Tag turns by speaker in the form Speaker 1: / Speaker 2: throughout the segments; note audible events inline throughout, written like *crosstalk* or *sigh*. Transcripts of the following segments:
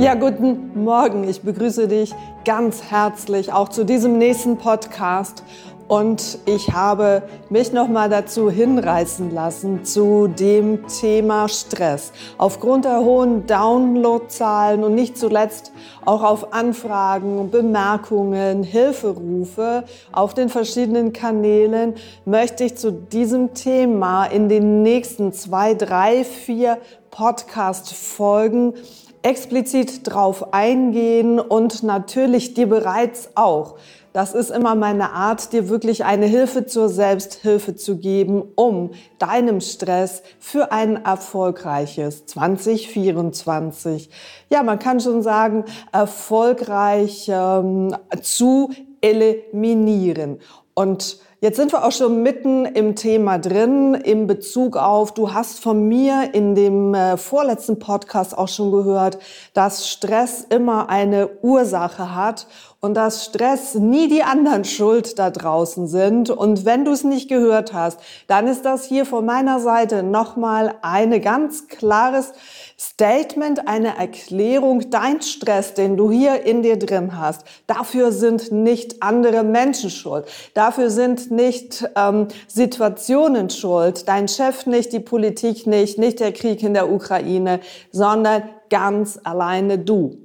Speaker 1: Ja, guten Morgen. Ich begrüße dich ganz herzlich auch zu diesem nächsten Podcast. Und ich habe mich nochmal dazu hinreißen lassen zu dem Thema Stress. Aufgrund der hohen Downloadzahlen und nicht zuletzt auch auf Anfragen, Bemerkungen, Hilferufe auf den verschiedenen Kanälen möchte ich zu diesem Thema in den nächsten zwei, drei, vier Podcast-Folgen explizit drauf eingehen und natürlich dir bereits auch. Das ist immer meine Art, dir wirklich eine Hilfe zur Selbsthilfe zu geben, um deinem Stress für ein erfolgreiches 2024, ja, man kann schon sagen, erfolgreich ähm, zu eliminieren. Und Jetzt sind wir auch schon mitten im Thema drin, im Bezug auf, du hast von mir in dem äh, vorletzten Podcast auch schon gehört, dass Stress immer eine Ursache hat und dass Stress nie die anderen schuld da draußen sind. Und wenn du es nicht gehört hast, dann ist das hier von meiner Seite nochmal eine ganz klares Statement, eine Erklärung, dein Stress, den du hier in dir drin hast, dafür sind nicht andere Menschen schuld. Dafür sind nicht ähm, Situationen schuld. Dein Chef nicht, die Politik nicht, nicht der Krieg in der Ukraine, sondern ganz alleine du.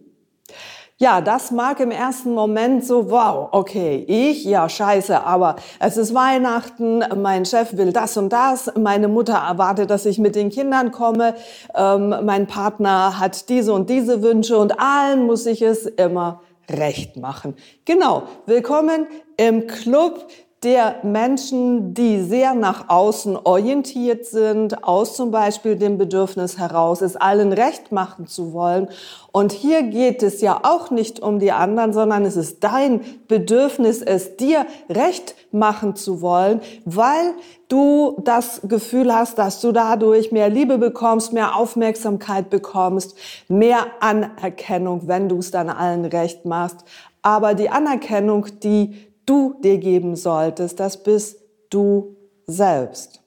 Speaker 1: Ja, das mag im ersten Moment so, wow, okay, ich, ja, scheiße, aber es ist Weihnachten, mein Chef will das und das, meine Mutter erwartet, dass ich mit den Kindern komme, ähm, mein Partner hat diese und diese Wünsche und allen muss ich es immer recht machen. Genau, willkommen im Club der Menschen, die sehr nach außen orientiert sind, aus zum Beispiel dem Bedürfnis heraus, es allen recht machen zu wollen. Und hier geht es ja auch nicht um die anderen, sondern es ist dein Bedürfnis, es dir recht machen zu wollen, weil du das Gefühl hast, dass du dadurch mehr Liebe bekommst, mehr Aufmerksamkeit bekommst, mehr Anerkennung, wenn du es dann allen recht machst. Aber die Anerkennung, die du dir geben solltest, das bist du selbst.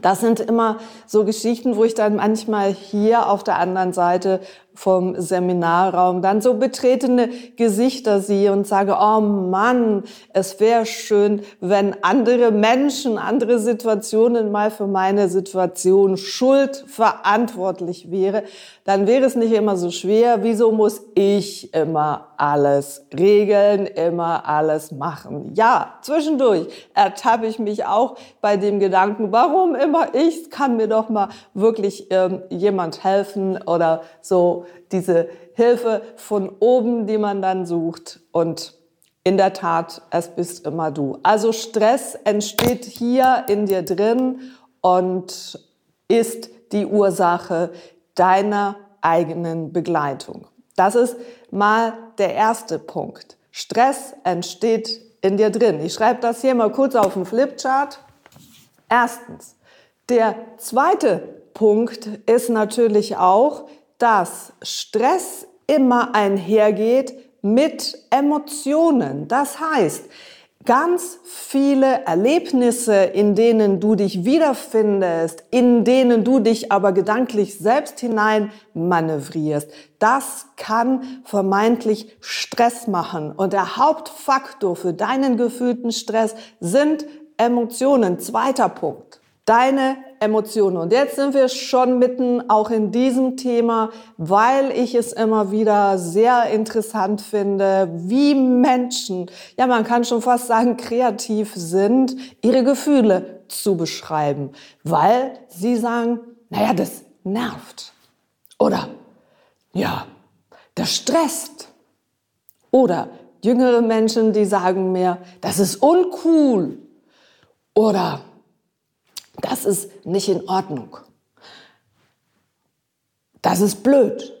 Speaker 1: Das sind immer so Geschichten, wo ich dann manchmal hier auf der anderen Seite vom Seminarraum dann so betretene Gesichter sehe und sage, oh Mann, es wäre schön, wenn andere Menschen, andere Situationen mal für meine Situation schuld verantwortlich wäre, dann wäre es nicht immer so schwer. Wieso muss ich immer alles regeln, immer alles machen? Ja, zwischendurch ertappe ich mich auch bei dem Gedanken, warum immer ich? Kann mir doch mal wirklich ähm, jemand helfen oder so diese Hilfe von oben, die man dann sucht. Und in der Tat, es bist immer du. Also Stress entsteht hier in dir drin und ist die Ursache deiner eigenen Begleitung. Das ist mal der erste Punkt. Stress entsteht in dir drin. Ich schreibe das hier mal kurz auf den Flipchart. Erstens. Der zweite Punkt ist natürlich auch, dass Stress immer einhergeht mit Emotionen. Das heißt, ganz viele Erlebnisse, in denen du dich wiederfindest, in denen du dich aber gedanklich selbst hinein manövrierst, das kann vermeintlich Stress machen. Und der Hauptfaktor für deinen gefühlten Stress sind Emotionen. Zweiter Punkt deine Emotionen. Und jetzt sind wir schon mitten auch in diesem Thema, weil ich es immer wieder sehr interessant finde, wie Menschen, ja man kann schon fast sagen, kreativ sind, ihre Gefühle zu beschreiben, weil sie sagen, naja, das nervt. Oder, ja, das stresst. Oder jüngere Menschen, die sagen mir, das ist uncool. Oder, das ist nicht in Ordnung. Das ist blöd.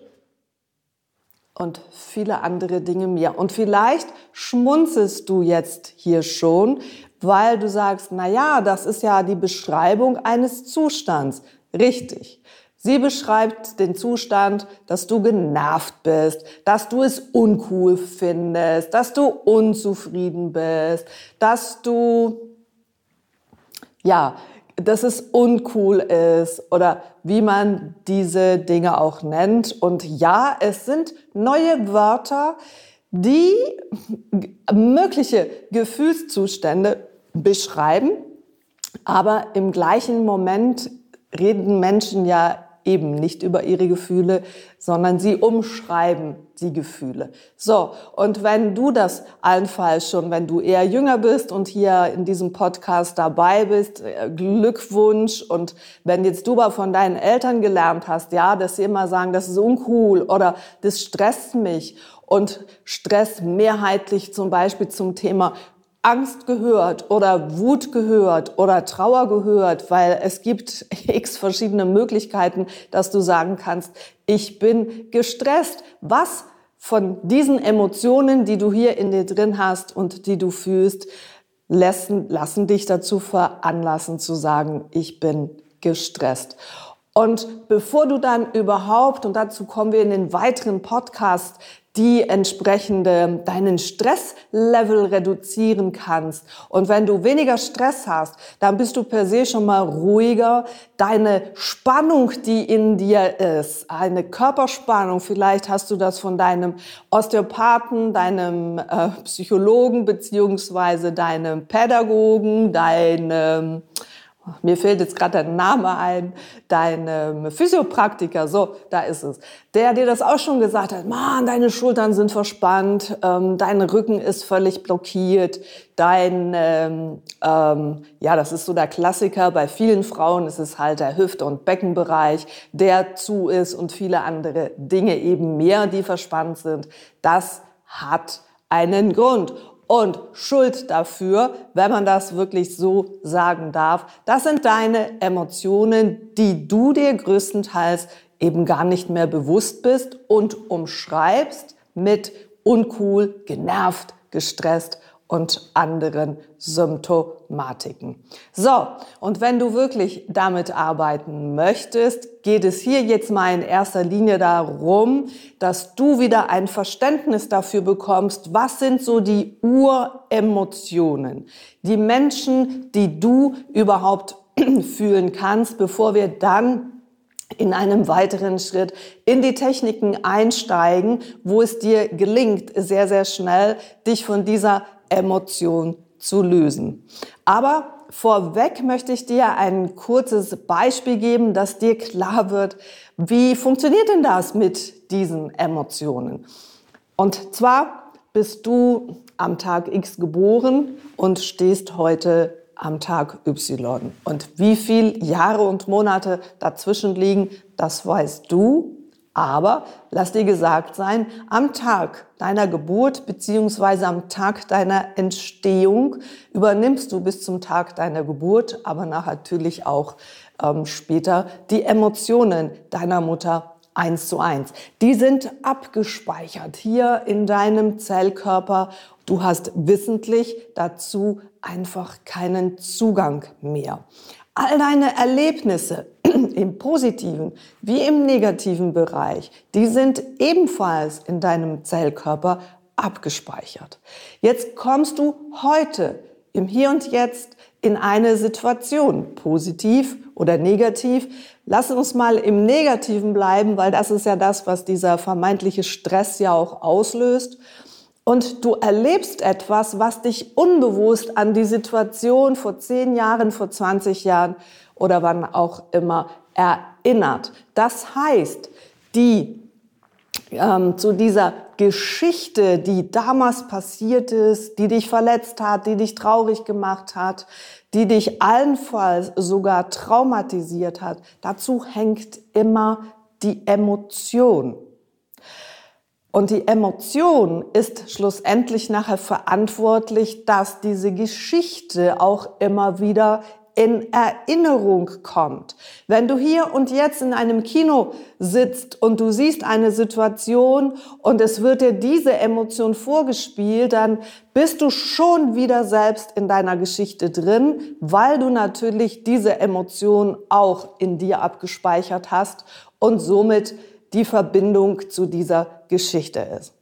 Speaker 1: Und viele andere Dinge mehr. Und vielleicht schmunzelst du jetzt hier schon, weil du sagst, na ja, das ist ja die Beschreibung eines Zustands. Richtig. Sie beschreibt den Zustand, dass du genervt bist, dass du es uncool findest, dass du unzufrieden bist, dass du, ja, dass es uncool ist oder wie man diese Dinge auch nennt. Und ja, es sind neue Wörter, die mögliche Gefühlszustände beschreiben, aber im gleichen Moment reden Menschen ja eben nicht über ihre Gefühle, sondern sie umschreiben die Gefühle. So, und wenn du das allenfalls schon, wenn du eher jünger bist und hier in diesem Podcast dabei bist, äh, Glückwunsch. Und wenn jetzt du aber von deinen Eltern gelernt hast, ja, dass sie immer sagen, das ist uncool oder das stresst mich und Stress mehrheitlich zum Beispiel zum Thema Angst gehört oder Wut gehört oder Trauer gehört, weil es gibt *laughs* x verschiedene Möglichkeiten, dass du sagen kannst, ich bin gestresst. Was von diesen Emotionen, die du hier in dir drin hast und die du fühlst, lassen, lassen dich dazu veranlassen zu sagen, ich bin gestresst. Und bevor du dann überhaupt, und dazu kommen wir in den weiteren Podcast, die entsprechende deinen Stresslevel reduzieren kannst. Und wenn du weniger Stress hast, dann bist du per se schon mal ruhiger. Deine Spannung, die in dir ist, eine Körperspannung, vielleicht hast du das von deinem Osteopathen, deinem äh, Psychologen beziehungsweise deinem Pädagogen, deinem mir fällt jetzt gerade der Name ein, dein ähm, Physiopraktiker, so, da ist es, der dir das auch schon gesagt hat, Mann, deine Schultern sind verspannt, ähm, dein Rücken ist völlig blockiert, dein, ähm, ähm, ja, das ist so der Klassiker, bei vielen Frauen ist es halt der Hüft- und Beckenbereich, der zu ist und viele andere Dinge eben mehr, die verspannt sind. Das hat einen Grund. Und Schuld dafür, wenn man das wirklich so sagen darf, das sind deine Emotionen, die du dir größtenteils eben gar nicht mehr bewusst bist und umschreibst mit uncool, genervt, gestresst und anderen Symptomatiken. So, und wenn du wirklich damit arbeiten möchtest, geht es hier jetzt mal in erster Linie darum, dass du wieder ein Verständnis dafür bekommst, was sind so die Uremotionen, die Menschen, die du überhaupt *clears throat* fühlen kannst, bevor wir dann in einem weiteren Schritt in die Techniken einsteigen, wo es dir gelingt, sehr, sehr schnell dich von dieser Emotion zu lösen. Aber vorweg möchte ich dir ein kurzes Beispiel geben, dass dir klar wird, wie funktioniert denn das mit diesen Emotionen? Und zwar bist du am Tag X geboren und stehst heute am Tag Y. Und wie viel Jahre und Monate dazwischen liegen, das weißt du aber lass dir gesagt sein, am Tag deiner Geburt beziehungsweise am Tag deiner Entstehung übernimmst du bis zum Tag deiner Geburt, aber natürlich auch ähm, später die Emotionen deiner Mutter eins zu eins. Die sind abgespeichert hier in deinem Zellkörper. Du hast wissentlich dazu einfach keinen Zugang mehr. All deine Erlebnisse *clears throat* im positiven wie im negativen Bereich, die sind ebenfalls in deinem Zellkörper abgespeichert. Jetzt kommst du heute im Hier und Jetzt in eine Situation, positiv oder negativ. Lass uns mal im Negativen bleiben, weil das ist ja das, was dieser vermeintliche Stress ja auch auslöst. Und du erlebst etwas, was dich unbewusst an die Situation vor zehn Jahren, vor 20 Jahren oder wann auch immer erinnert. Das heißt, die ähm, zu dieser Geschichte, die damals passiert ist, die dich verletzt hat, die dich traurig gemacht hat, die dich allenfalls sogar traumatisiert hat, dazu hängt immer die Emotion. Und die Emotion ist schlussendlich nachher verantwortlich, dass diese Geschichte auch immer wieder in Erinnerung kommt. Wenn du hier und jetzt in einem Kino sitzt und du siehst eine Situation und es wird dir diese Emotion vorgespielt, dann bist du schon wieder selbst in deiner Geschichte drin, weil du natürlich diese Emotion auch in dir abgespeichert hast und somit die Verbindung zu dieser Geschichte ist.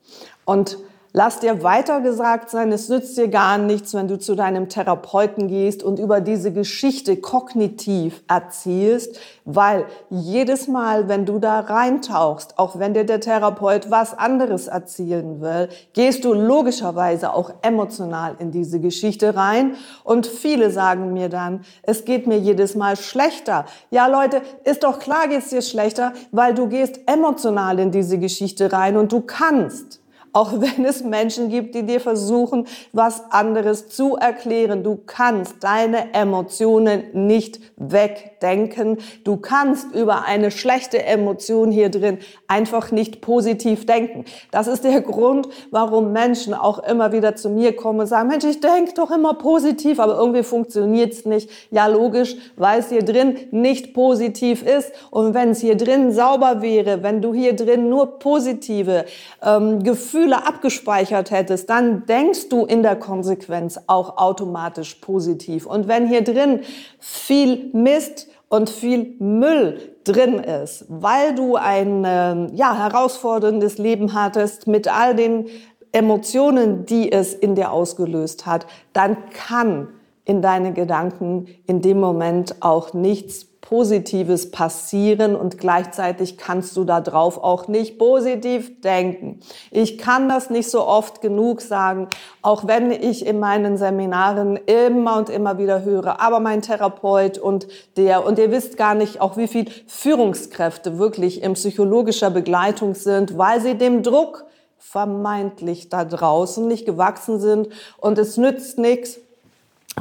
Speaker 1: Und Lass dir weiter gesagt sein, es nützt dir gar nichts, wenn du zu deinem Therapeuten gehst und über diese Geschichte kognitiv erzählst, weil jedes Mal, wenn du da reintauchst, auch wenn dir der Therapeut was anderes erzählen will, gehst du logischerweise auch emotional in diese Geschichte rein. Und viele sagen mir dann, es geht mir jedes Mal schlechter. Ja, Leute, ist doch klar, geht's dir schlechter, weil du gehst emotional in diese Geschichte rein und du kannst. Auch wenn es Menschen gibt, die dir versuchen, was anderes zu erklären. Du kannst deine Emotionen nicht wegdenken. Du kannst über eine schlechte Emotion hier drin einfach nicht positiv denken. Das ist der Grund, warum Menschen auch immer wieder zu mir kommen und sagen, Mensch, ich denke doch immer positiv, aber irgendwie funktioniert es nicht. Ja, logisch, weil es hier drin nicht positiv ist. Und wenn es hier drin sauber wäre, wenn du hier drin nur positive ähm, Gefühle Gefühle abgespeichert hättest, dann denkst du in der Konsequenz auch automatisch positiv. Und wenn hier drin viel Mist und viel Müll drin ist, weil du ein ähm, ja, herausforderndes Leben hattest mit all den Emotionen, die es in dir ausgelöst hat, dann kann in deine Gedanken in dem Moment auch nichts Positives passieren und gleichzeitig kannst du darauf auch nicht positiv denken. Ich kann das nicht so oft genug sagen, auch wenn ich in meinen Seminaren immer und immer wieder höre, aber mein Therapeut und der, und ihr wisst gar nicht auch, wie viel Führungskräfte wirklich in psychologischer Begleitung sind, weil sie dem Druck vermeintlich da draußen nicht gewachsen sind und es nützt nichts,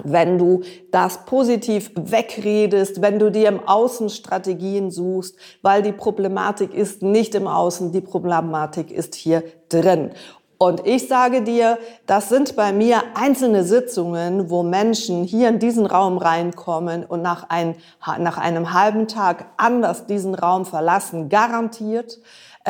Speaker 1: wenn du das positiv wegredest, wenn du dir im Außen Strategien suchst, weil die Problematik ist nicht im Außen, die Problematik ist hier drin. Und ich sage dir, das sind bei mir einzelne Sitzungen, wo Menschen hier in diesen Raum reinkommen und nach, ein, nach einem halben Tag anders diesen Raum verlassen, garantiert.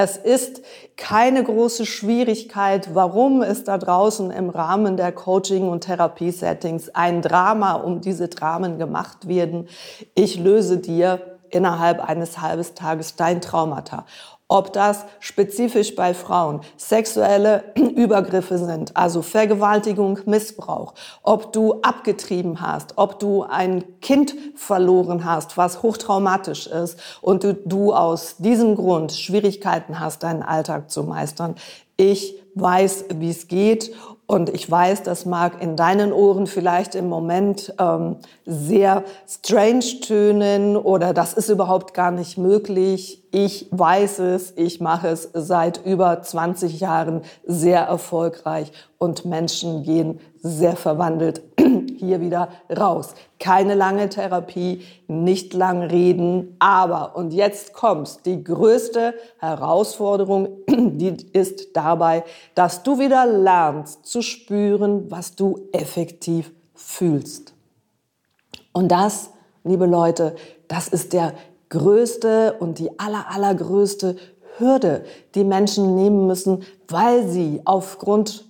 Speaker 1: Es ist keine große Schwierigkeit, warum es da draußen im Rahmen der Coaching- und Therapiesettings ein Drama um diese Dramen gemacht werden. Ich löse dir innerhalb eines halben Tages dein Traumata ob das spezifisch bei Frauen sexuelle *clears throat* Übergriffe sind, also Vergewaltigung, Missbrauch, ob du abgetrieben hast, ob du ein Kind verloren hast, was hochtraumatisch ist und du, du aus diesem Grund Schwierigkeiten hast, deinen Alltag zu meistern. Ich weiß, wie es geht und ich weiß, das mag in deinen Ohren vielleicht im Moment ähm, sehr strange tönen oder das ist überhaupt gar nicht möglich. Ich weiß es, ich mache es seit über 20 Jahren sehr erfolgreich und Menschen gehen sehr verwandelt hier wieder raus. Keine lange Therapie, nicht lang reden, aber, und jetzt kommst, die größte Herausforderung, *clears throat* die ist dabei, dass du wieder lernst zu spüren, was du effektiv fühlst. Und das, liebe Leute, das ist der größte und die aller, allergrößte Hürde, die Menschen nehmen müssen, weil sie aufgrund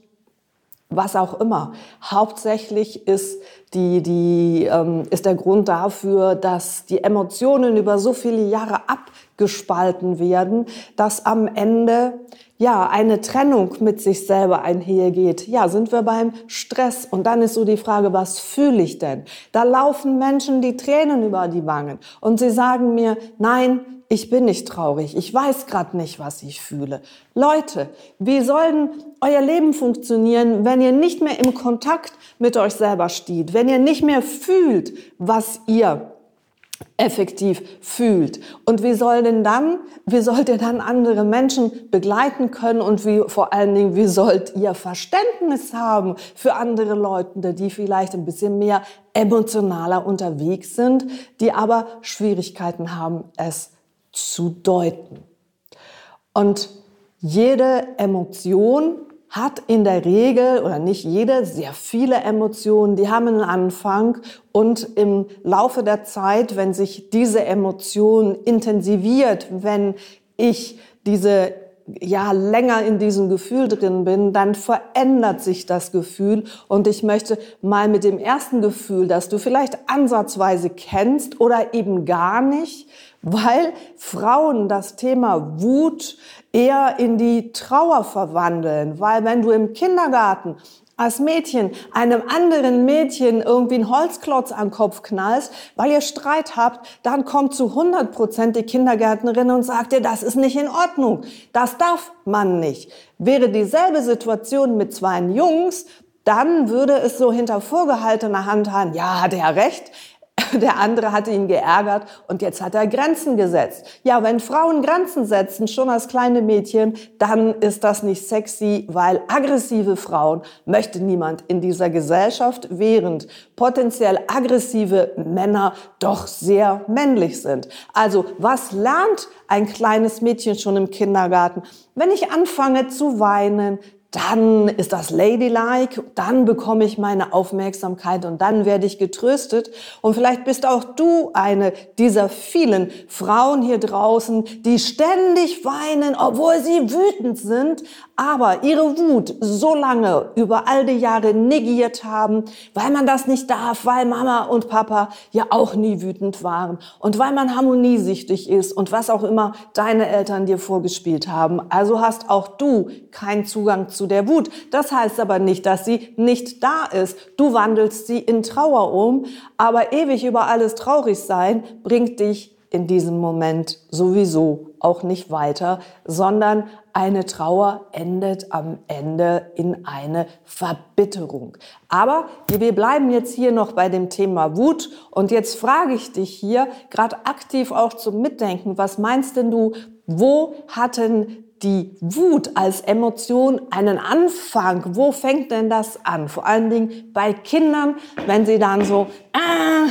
Speaker 1: was auch immer. Hauptsächlich ist, die, die, ähm, ist der Grund dafür, dass die Emotionen über so viele Jahre abgespalten werden, dass am Ende ja eine Trennung mit sich selber einhergeht. Ja, sind wir beim Stress und dann ist so die Frage, was fühle ich denn? Da laufen Menschen die Tränen über die Wangen und sie sagen mir, nein, ich bin nicht traurig, ich weiß gerade nicht, was ich fühle. Leute, wie soll denn euer Leben funktionieren, wenn ihr nicht mehr im Kontakt mit euch selber steht, wenn ihr nicht mehr fühlt, was ihr effektiv fühlt. Und wie soll denn dann, wie sollt ihr dann andere Menschen begleiten können und wie, vor allen Dingen, wie sollt ihr Verständnis haben für andere Leute, die vielleicht ein bisschen mehr emotionaler unterwegs sind, die aber Schwierigkeiten haben, es zu deuten. Und jede Emotion hat in der Regel oder nicht jede sehr viele Emotionen, die haben einen Anfang und im Laufe der Zeit, wenn sich diese Emotion intensiviert, wenn ich diese ja länger in diesem Gefühl drin bin, dann verändert sich das Gefühl. Und ich möchte mal mit dem ersten Gefühl, das du vielleicht ansatzweise kennst oder eben gar nicht, weil Frauen das Thema Wut eher in die Trauer verwandeln, weil wenn du im Kindergarten als Mädchen einem anderen Mädchen irgendwie einen Holzklotz am Kopf knallst, weil ihr Streit habt, dann kommt zu 100 Prozent die Kindergärtnerin und sagt dir, das ist nicht in Ordnung. Das darf man nicht. Wäre dieselbe Situation mit zwei Jungs, dann würde es so hinter vorgehaltener Hand haben, ja, hat er recht, *laughs* der andere hatte ihn geärgert und jetzt hat er Grenzen gesetzt. Ja, wenn Frauen Grenzen setzen, schon als kleine Mädchen, dann ist das nicht sexy, weil aggressive Frauen möchte niemand in dieser Gesellschaft, während potenziell aggressive Männer doch sehr männlich sind. Also was lernt ein kleines Mädchen schon im Kindergarten? Wenn ich anfange zu weinen, dann ist das ladylike, dann bekomme ich meine Aufmerksamkeit und dann werde ich getröstet. Und vielleicht bist auch du eine dieser vielen Frauen hier draußen, die ständig weinen, obwohl sie wütend sind, aber ihre Wut so lange über all die Jahre negiert haben, weil man das nicht darf, weil Mama und Papa ja auch nie wütend waren und weil man harmoniesüchtig ist und was auch immer deine Eltern dir vorgespielt haben. Also hast auch du keinen Zugang zu der Wut. Das heißt aber nicht, dass sie nicht da ist. Du wandelst sie in Trauer um, aber ewig über alles traurig sein bringt dich in diesem Moment sowieso auch nicht weiter, sondern eine Trauer endet am Ende in eine Verbitterung. Aber wir bleiben jetzt hier noch bei dem Thema Wut und jetzt frage ich dich hier gerade aktiv auch zum Mitdenken, was meinst denn du, wo hatten die Wut als Emotion einen Anfang? Wo fängt denn das an? Vor allen Dingen bei Kindern, wenn sie dann so, ah,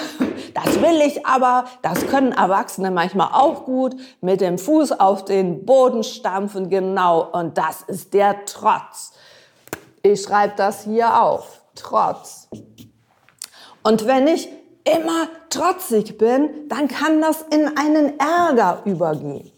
Speaker 1: das will ich aber, das können Erwachsene manchmal auch gut, mit dem Fuß auf den Boden stampfen, genau. Und das ist der Trotz. Ich schreibe das hier auf. Trotz. Und wenn ich immer trotzig bin, dann kann das in einen Ärger übergehen.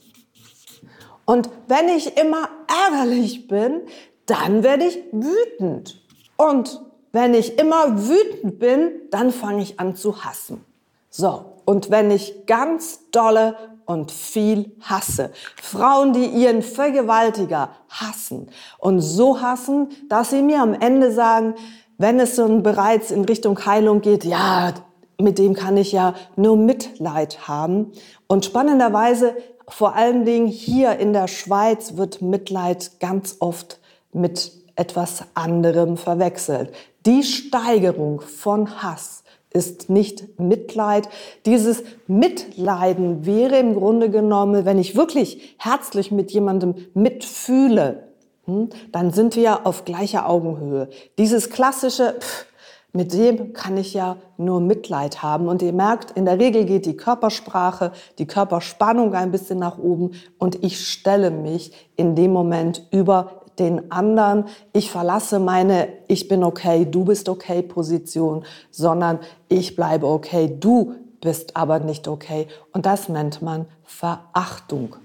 Speaker 1: Und wenn ich immer ärgerlich bin, dann werde ich wütend. Und wenn ich immer wütend bin, dann fange ich an zu hassen. So, und wenn ich ganz dolle und viel hasse. Frauen, die ihren Vergewaltiger hassen und so hassen, dass sie mir am Ende sagen, wenn es so bereits in Richtung Heilung geht, ja, mit dem kann ich ja nur Mitleid haben. Und spannenderweise vor allen Dingen hier in der Schweiz wird Mitleid ganz oft mit etwas anderem verwechselt. Die Steigerung von Hass ist nicht Mitleid. Dieses Mitleiden wäre im Grunde genommen, wenn ich wirklich herzlich mit jemandem mitfühle, hm, dann sind wir auf gleicher Augenhöhe. Dieses klassische, pff, mit dem kann ich ja nur Mitleid haben. Und ihr merkt, in der Regel geht die Körpersprache, die Körperspannung ein bisschen nach oben und ich stelle mich in dem Moment über den anderen. Ich verlasse meine Ich bin okay, du bist okay Position, sondern ich bleibe okay, du bist aber nicht okay. Und das nennt man Verachtung.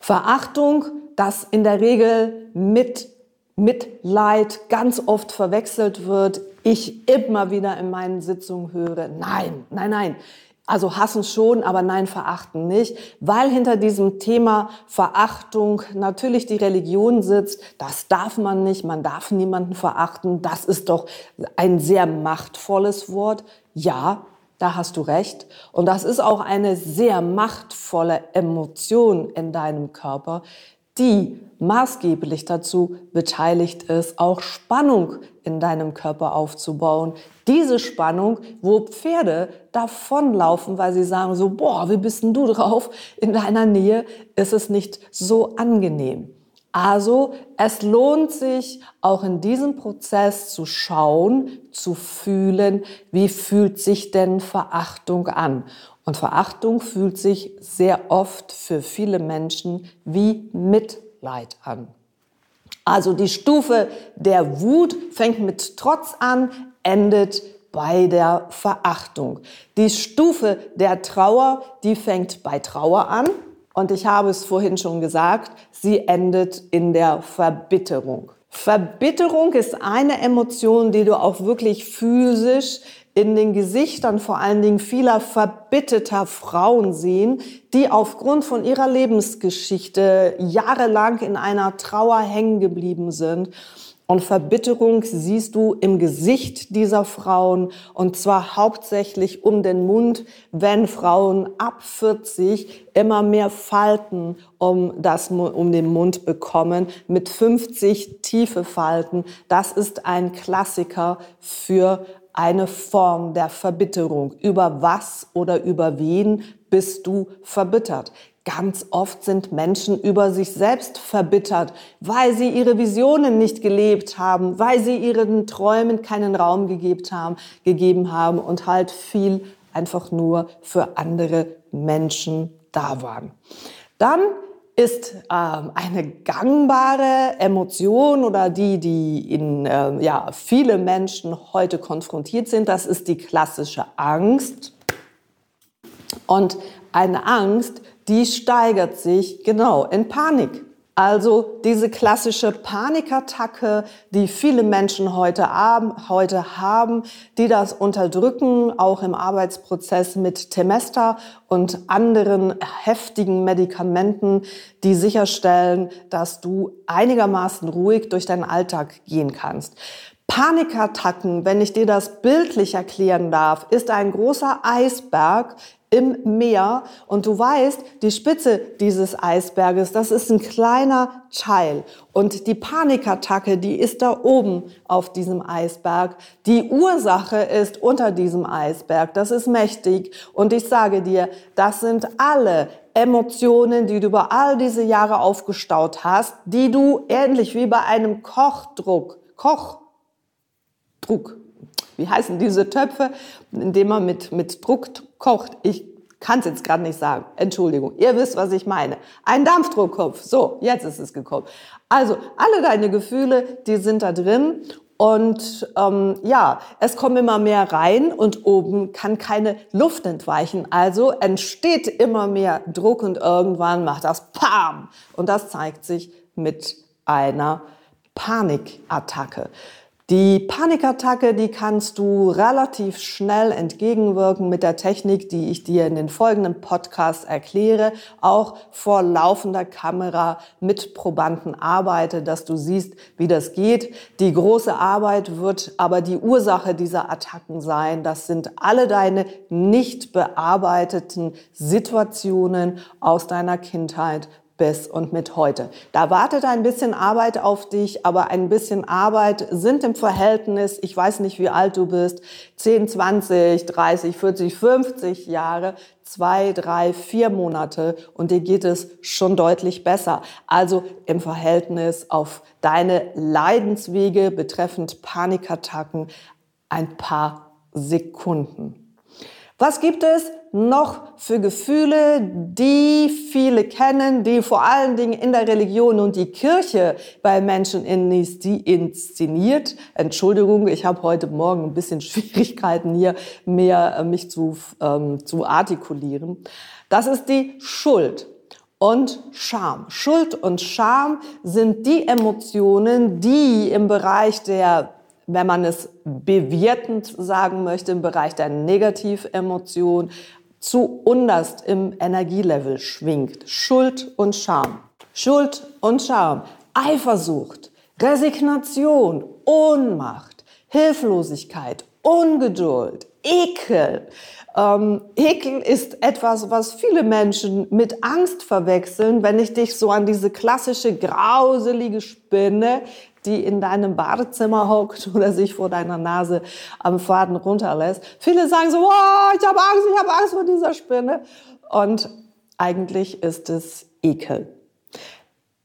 Speaker 1: Verachtung, das in der Regel mit Mitleid ganz oft verwechselt wird, ich immer wieder in meinen Sitzungen höre, nein, nein, nein. Also hassen schon, aber nein, verachten nicht, weil hinter diesem Thema Verachtung natürlich die Religion sitzt. Das darf man nicht, man darf niemanden verachten. Das ist doch ein sehr machtvolles Wort. Ja, da hast du recht. Und das ist auch eine sehr machtvolle Emotion in deinem Körper, die maßgeblich dazu beteiligt ist, auch Spannung in deinem Körper aufzubauen. Diese Spannung, wo Pferde davonlaufen, weil sie sagen so, boah, wie bist denn du drauf? In deiner Nähe ist es nicht so angenehm. Also es lohnt sich auch in diesem Prozess zu schauen, zu fühlen, wie fühlt sich denn Verachtung an. Und Verachtung fühlt sich sehr oft für viele Menschen wie Mitleid an. Also die Stufe der Wut fängt mit Trotz an, endet bei der Verachtung. Die Stufe der Trauer, die fängt bei Trauer an. Und ich habe es vorhin schon gesagt, sie endet in der Verbitterung. Verbitterung ist eine Emotion, die du auch wirklich physisch in den Gesichtern vor allen Dingen vieler verbitterter Frauen sehen, die aufgrund von ihrer Lebensgeschichte jahrelang in einer Trauer hängen geblieben sind und Verbitterung siehst du im Gesicht dieser Frauen und zwar hauptsächlich um den Mund, wenn Frauen ab 40 immer mehr Falten um, das, um den Mund bekommen, mit 50 tiefe Falten. Das ist ein Klassiker für eine Form der Verbitterung. Über was oder über wen bist du verbittert? Ganz oft sind Menschen über sich selbst verbittert, weil sie ihre Visionen nicht gelebt haben, weil sie ihren Träumen keinen Raum gegeben haben, gegeben haben und halt viel einfach nur für andere Menschen da waren. Dann ist ähm, eine gangbare Emotion oder die, die in äh, ja, viele Menschen heute konfrontiert sind, das ist die klassische Angst. Und eine Angst, die steigert sich genau in Panik. Also diese klassische Panikattacke, die viele Menschen heute, haben, heute haben, die das unterdrücken, auch im Arbeitsprozess mit Temester und anderen heftigen Medikamenten, die sicherstellen, dass du einigermaßen ruhig durch deinen Alltag gehen kannst. Panikattacken, wenn ich dir das bildlich erklären darf, ist ein großer Eisberg, im Meer. Und du weißt, die Spitze dieses Eisberges, das ist ein kleiner Teil. Und die Panikattacke, die ist da oben auf diesem Eisberg. Die Ursache ist unter diesem Eisberg, das ist mächtig. Und ich sage dir, das sind alle Emotionen, die du über all diese Jahre aufgestaut hast, die du ähnlich wie bei einem Kochdruck, Kochdruck, wie heißen diese Töpfe, in denen man mit, mit Druck kocht? Ich kann es jetzt gerade nicht sagen. Entschuldigung. Ihr wisst, was ich meine. Ein Dampfdruckkopf. So, jetzt ist es gekommen. Also, alle deine Gefühle, die sind da drin. Und ähm, ja, es kommen immer mehr rein und oben kann keine Luft entweichen. Also entsteht immer mehr Druck und irgendwann macht das PAM. Und das zeigt sich mit einer Panikattacke. Die Panikattacke, die kannst du relativ schnell entgegenwirken mit der Technik, die ich dir in den folgenden Podcasts erkläre, auch vor laufender Kamera mit Probanden arbeite, dass du siehst, wie das geht. Die große Arbeit wird aber die Ursache dieser Attacken sein. Das sind alle deine nicht bearbeiteten Situationen aus deiner Kindheit bist und mit heute. Da wartet ein bisschen Arbeit auf dich, aber ein bisschen Arbeit sind im Verhältnis, ich weiß nicht, wie alt du bist, 10, 20, 30, 40, 50 Jahre, zwei, drei, vier Monate und dir geht es schon deutlich besser. Also im Verhältnis auf deine Leidenswege betreffend Panikattacken ein paar Sekunden. Was gibt es noch für Gefühle, die viele kennen, die vor allen Dingen in der Religion und die Kirche bei Menschen inszeniert? Entschuldigung, ich habe heute Morgen ein bisschen *laughs* Schwierigkeiten hier, mehr äh, mich zu, ähm, zu artikulieren. Das ist die Schuld und Scham. Schuld und Scham sind die Emotionen, die im Bereich der wenn man es bewertend sagen möchte, im Bereich der Negativemotion zu unterst im Energielevel schwingt. Schuld und Scham. Schuld und Scham. Eifersucht, Resignation, Ohnmacht, Hilflosigkeit, Ungeduld, Ekel. Ähm, Ekel ist etwas, was viele Menschen mit Angst verwechseln, wenn ich dich so an diese klassische grauselige Spinne die in deinem Badezimmer hockt oder sich vor deiner Nase am Faden runterlässt. Viele sagen so, oh, ich habe Angst, ich habe Angst vor dieser Spinne. Und eigentlich ist es Ekel.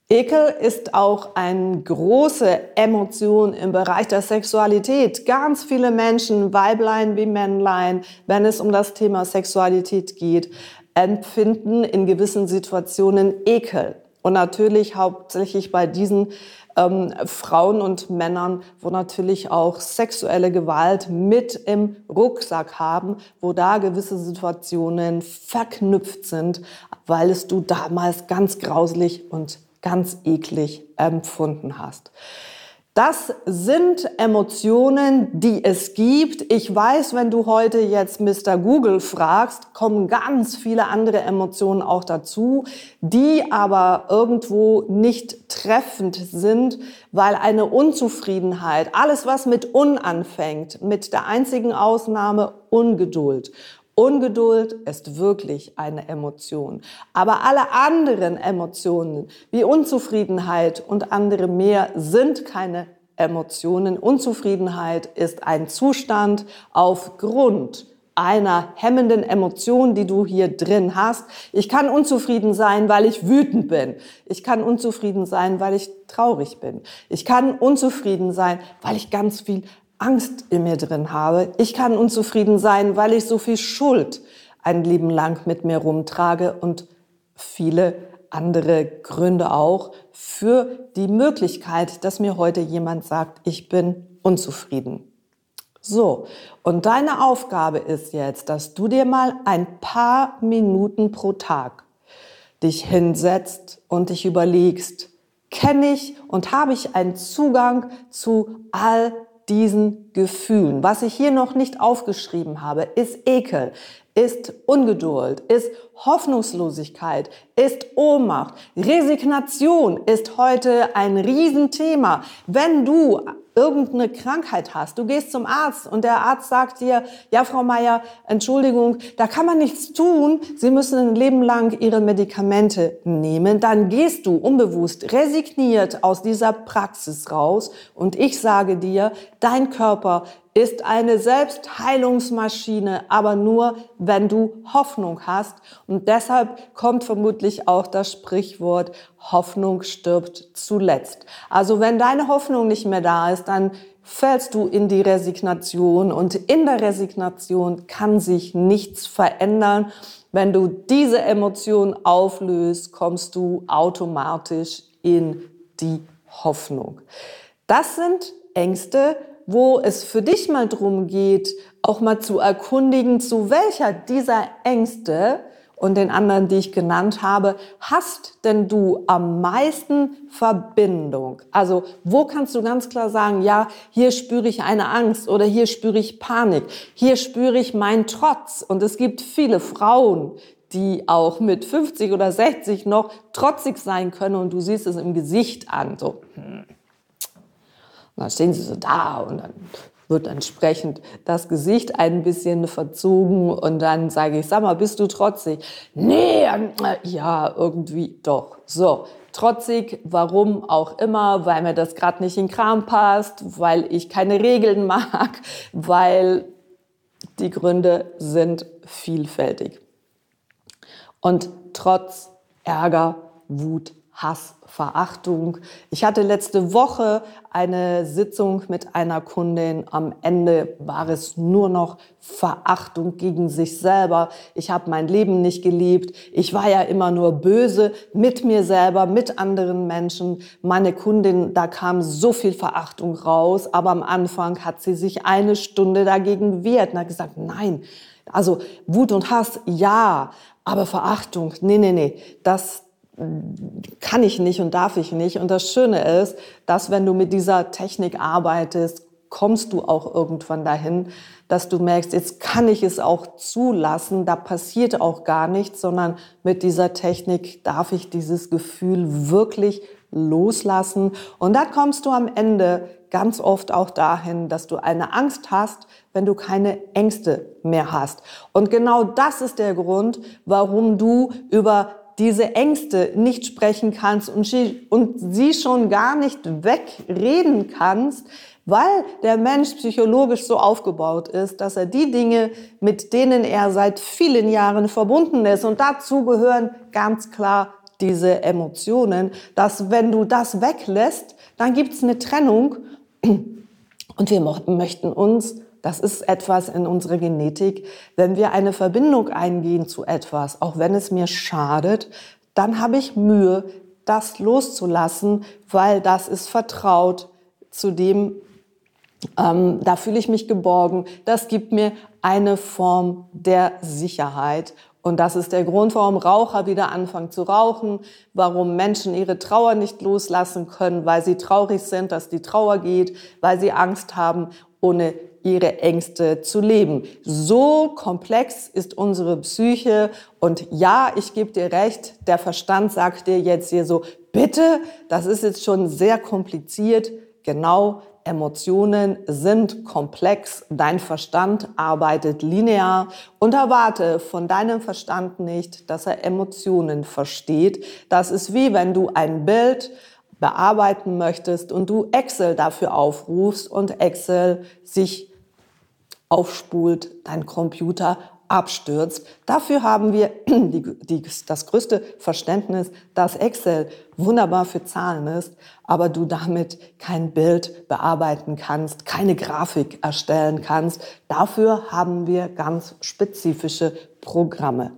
Speaker 1: Ekel ist auch eine große Emotion im Bereich der Sexualität. Ganz viele Menschen, Weiblein wie Männlein, wenn es um das Thema Sexualität geht, empfinden in gewissen Situationen Ekel. Und natürlich hauptsächlich bei diesen ähm, Frauen und Männern, wo natürlich auch sexuelle Gewalt mit im Rucksack haben, wo da gewisse Situationen verknüpft sind, weil es du damals ganz grauslich und ganz eklig empfunden hast. Das sind Emotionen, die es gibt. Ich weiß, wenn du heute jetzt Mr. Google fragst, kommen ganz viele andere Emotionen auch dazu, die aber irgendwo nicht treffend sind, weil eine Unzufriedenheit, alles was mit un anfängt, mit der einzigen Ausnahme Ungeduld Ungeduld ist wirklich eine Emotion. Aber alle anderen Emotionen wie Unzufriedenheit und andere mehr sind keine Emotionen. Unzufriedenheit ist ein Zustand aufgrund einer hemmenden Emotion, die du hier drin hast. Ich kann unzufrieden sein, weil ich wütend bin. Ich kann unzufrieden sein, weil ich traurig bin. Ich kann unzufrieden sein, weil ich ganz viel Angst in mir drin habe. Ich kann unzufrieden sein, weil ich so viel Schuld ein Leben lang mit mir rumtrage und viele andere Gründe auch für die Möglichkeit, dass mir heute jemand sagt, ich bin unzufrieden. So, und deine Aufgabe ist jetzt, dass du dir mal ein paar Minuten pro Tag dich hinsetzt und dich überlegst, kenne ich und habe ich einen Zugang zu all diesen Gefühlen. Was ich hier noch nicht aufgeschrieben habe, ist Ekel, ist Ungeduld, ist Hoffnungslosigkeit, ist Ohnmacht. Resignation ist heute ein Riesenthema. Wenn du irgendeine Krankheit hast, du gehst zum Arzt und der Arzt sagt dir, ja, Frau Meier, Entschuldigung, da kann man nichts tun, Sie müssen ein Leben lang Ihre Medikamente nehmen, dann gehst du unbewusst resigniert aus dieser Praxis raus und ich sage dir, dein Körper ist eine Selbstheilungsmaschine, aber nur, wenn du Hoffnung hast. Und deshalb kommt vermutlich auch das Sprichwort, Hoffnung stirbt zuletzt. Also wenn deine Hoffnung nicht mehr da ist, dann fällst du in die Resignation und in der Resignation kann sich nichts verändern. Wenn du diese Emotion auflöst, kommst du automatisch in die Hoffnung. Das sind Ängste, wo es für dich mal drum geht, auch mal zu erkundigen, zu welcher dieser Ängste und den anderen, die ich genannt habe, hast denn du am meisten Verbindung? Also wo kannst du ganz klar sagen, ja, hier spüre ich eine Angst oder hier spüre ich Panik, hier spüre ich meinen Trotz. Und es gibt viele Frauen, die auch mit 50 oder 60 noch trotzig sein können und du siehst es im Gesicht an. So, hm und dann stehen sie so da und dann wird entsprechend das Gesicht ein bisschen verzogen und dann sage ich, sag mal, bist du trotzig? Nee, äh, ja, irgendwie doch. So, trotzig, warum auch immer, weil mir das gerade nicht in Kram passt, weil ich keine Regeln *laughs* mag, weil die Gründe sind vielfältig. Und trotz Ärger, Wut, Hass, Verachtung. Ich hatte letzte Woche eine Sitzung mit einer Kundin. Am Ende war es nur noch Verachtung gegen sich selber. Ich habe mein Leben nicht geliebt. Ich war ja immer nur böse mit mir selber, mit anderen Menschen. Meine Kundin, da kam so viel Verachtung raus. Aber am Anfang hat sie sich eine Stunde dagegen wehrt und hat gesagt, nein, also Wut und Hass, ja, aber Verachtung, nee, nee, nee, das, kann ich nicht und darf ich nicht. Und das Schöne ist, dass wenn du mit dieser Technik arbeitest, kommst du auch irgendwann dahin, dass du merkst, jetzt kann ich es auch zulassen, da passiert auch gar nichts, sondern mit dieser Technik darf ich dieses Gefühl wirklich loslassen. Und da kommst du am Ende ganz oft auch dahin, dass du eine Angst hast, wenn du keine Ängste mehr hast. Und genau das ist der Grund, warum du über diese Ängste nicht sprechen kannst und sie, und sie schon gar nicht wegreden kannst, weil der Mensch psychologisch so aufgebaut ist, dass er die Dinge, mit denen er seit vielen Jahren verbunden ist, und dazu gehören ganz klar diese Emotionen, dass wenn du das weglässt, dann gibt es eine Trennung. Und wir möchten uns das ist etwas in unserer Genetik. Wenn wir eine Verbindung eingehen zu etwas, auch wenn es mir schadet, dann habe ich Mühe, das loszulassen, weil das ist vertraut zu dem, ähm, da fühle ich mich geborgen. Das gibt mir eine Form der Sicherheit. Und das ist der Grund, warum Raucher wieder anfangen zu rauchen, warum Menschen ihre Trauer nicht loslassen können, weil sie traurig sind, dass die Trauer geht, weil sie Angst haben, ohne ihre Ängste zu leben. So komplex ist unsere Psyche. Und ja, ich gebe dir recht, der Verstand sagt dir jetzt hier so, bitte, das ist jetzt schon sehr kompliziert. Genau, Emotionen sind komplex, dein Verstand arbeitet linear und erwarte von deinem Verstand nicht, dass er Emotionen versteht. Das ist wie wenn du ein Bild bearbeiten möchtest und du Excel dafür aufrufst und Excel sich aufspult, dein Computer abstürzt. Dafür haben wir *clears throat* die, die, das größte Verständnis, dass Excel wunderbar für Zahlen ist, aber du damit kein Bild bearbeiten kannst, keine Grafik erstellen kannst. Dafür haben wir ganz spezifische Programme.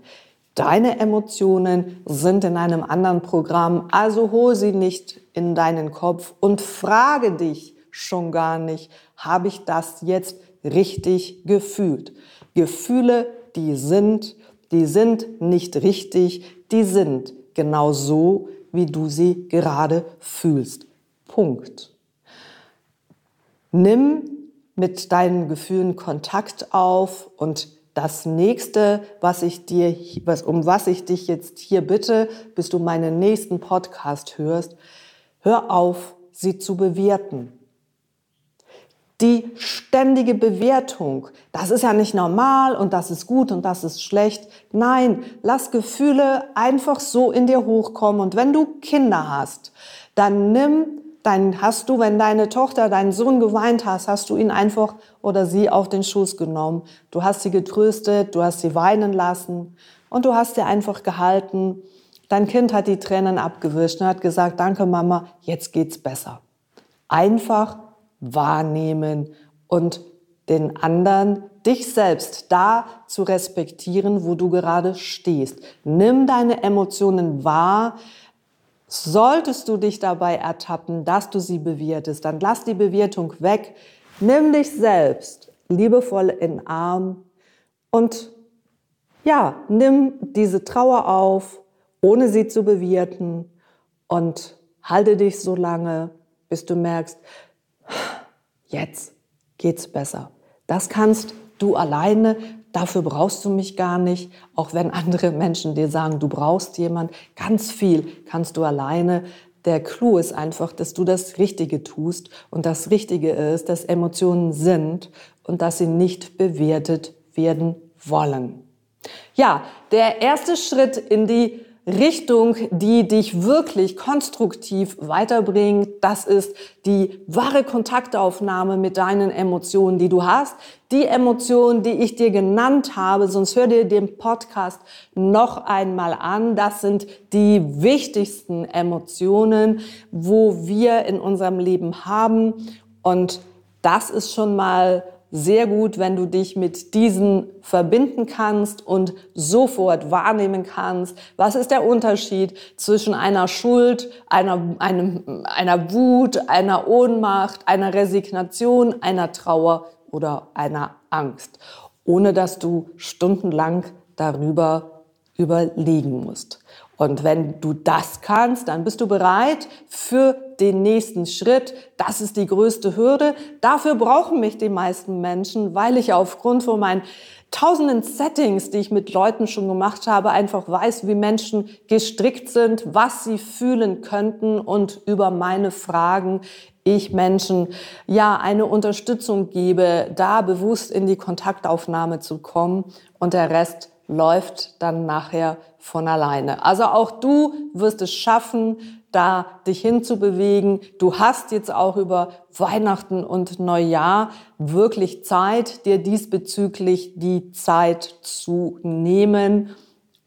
Speaker 1: Deine Emotionen sind in einem anderen Programm, also hol sie nicht in deinen Kopf und frage dich schon gar nicht, habe ich das jetzt richtig gefühlt. Gefühle, die sind, die sind nicht richtig, die sind genau so, wie du sie gerade fühlst. Punkt. Nimm mit deinen Gefühlen Kontakt auf und das nächste, was ich dir, was, um was ich dich jetzt hier bitte, bis du meinen nächsten Podcast hörst, hör auf, sie zu bewerten die ständige Bewertung. Das ist ja nicht normal und das ist gut und das ist schlecht. Nein, lass Gefühle einfach so in dir hochkommen. Und wenn du Kinder hast, dann nimm dann hast du, wenn deine Tochter, deinen Sohn geweint hast, hast du ihn einfach oder sie auf den Schoß genommen. Du hast sie getröstet, du hast sie weinen lassen und du hast sie einfach gehalten. Dein Kind hat die Tränen abgewischt und hat gesagt, danke Mama, jetzt geht's besser. Einfach wahrnehmen und den anderen, dich selbst da zu respektieren, wo du gerade stehst. Nimm deine Emotionen wahr. Solltest du dich dabei ertappen, dass du sie bewertest, dann lass die Bewertung weg. Nimm dich selbst liebevoll in Arm und ja, nimm diese Trauer auf, ohne sie zu bewerten und halte dich so lange, bis du merkst, jetzt geht's besser. Das kannst du alleine, dafür brauchst du mich gar nicht, auch wenn andere Menschen dir sagen, du brauchst jemand, ganz viel kannst du alleine. Der Clou ist einfach, dass du das Richtige tust und das Richtige ist, dass Emotionen sind und dass sie nicht bewertet werden wollen. Ja, der erste Schritt in die Richtung, die dich wirklich konstruktiv weiterbringt. Das ist die wahre Kontaktaufnahme mit deinen Emotionen, die du hast. Die Emotionen, die ich dir genannt habe, sonst hör dir den Podcast noch einmal an. Das sind die wichtigsten Emotionen, wo wir in unserem Leben haben. Und das ist schon mal sehr gut, wenn du dich mit diesen verbinden kannst und sofort wahrnehmen kannst, was ist der Unterschied zwischen einer Schuld, einer, einem, einer Wut, einer Ohnmacht, einer Resignation, einer Trauer oder einer Angst, ohne dass du stundenlang darüber überlegen musst. Und wenn du das kannst, dann bist du bereit für den nächsten Schritt. Das ist die größte Hürde. Dafür brauchen mich die meisten Menschen, weil ich aufgrund von meinen tausenden Settings, die ich mit Leuten schon gemacht habe, einfach weiß, wie Menschen gestrickt sind, was sie fühlen könnten und über meine Fragen ich Menschen ja eine Unterstützung gebe, da bewusst in die Kontaktaufnahme zu kommen und der Rest läuft dann nachher von alleine. Also auch du wirst es schaffen, da dich hinzubewegen. Du hast jetzt auch über Weihnachten und Neujahr wirklich Zeit, dir diesbezüglich die Zeit zu nehmen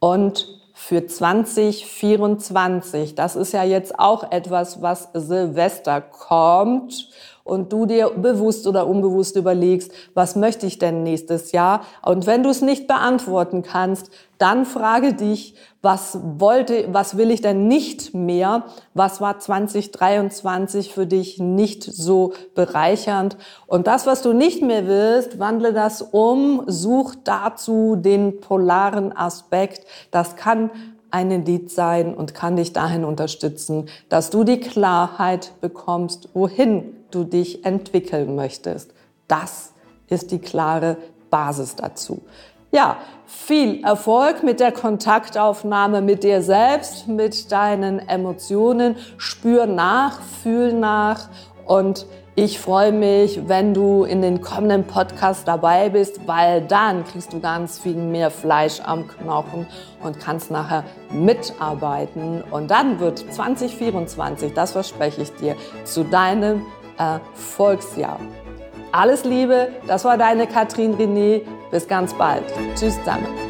Speaker 1: und für 2024. Das ist ja jetzt auch etwas, was Silvester kommt und du dir bewusst oder unbewusst überlegst, was möchte ich denn nächstes Jahr? Und wenn du es nicht beantworten kannst, dann frage dich, was wollte, was will ich denn nicht mehr? Was war 2023 für dich nicht so bereichernd? Und das, was du nicht mehr willst, wandle das um, such dazu den polaren Aspekt. Das kann ein Lied sein und kann dich dahin unterstützen, dass du die Klarheit bekommst, wohin du dich entwickeln möchtest. Das ist die klare Basis dazu. Ja, viel Erfolg mit der Kontaktaufnahme mit dir selbst, mit deinen Emotionen. Spür nach, fühl nach und ich freue mich, wenn du in den kommenden Podcast dabei bist, weil dann kriegst du ganz viel mehr Fleisch am Knochen und kannst nachher mitarbeiten. Und dann wird 2024, das verspreche ich dir, zu deinem Erfolgsjahr. Alles Liebe, das war deine Katrin René. Bis ganz bald. Tschüss zusammen.